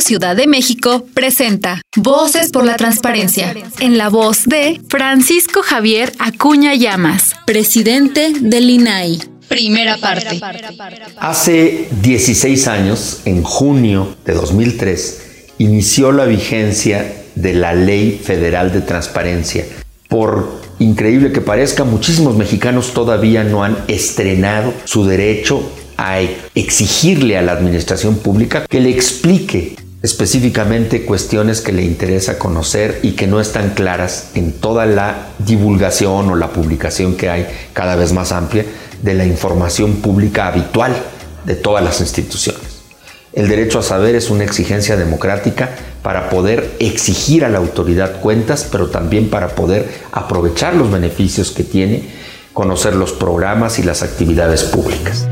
Ciudad de México presenta Voces por la Transparencia, en la voz de Francisco Javier Acuña Llamas, presidente del INAI. Primera parte. Hace 16 años, en junio de 2003, inició la vigencia de la Ley Federal de Transparencia. Por increíble que parezca, muchísimos mexicanos todavía no han estrenado su derecho a exigirle a la administración pública que le explique específicamente cuestiones que le interesa conocer y que no están claras en toda la divulgación o la publicación que hay cada vez más amplia de la información pública habitual de todas las instituciones. El derecho a saber es una exigencia democrática para poder exigir a la autoridad cuentas, pero también para poder aprovechar los beneficios que tiene conocer los programas y las actividades públicas.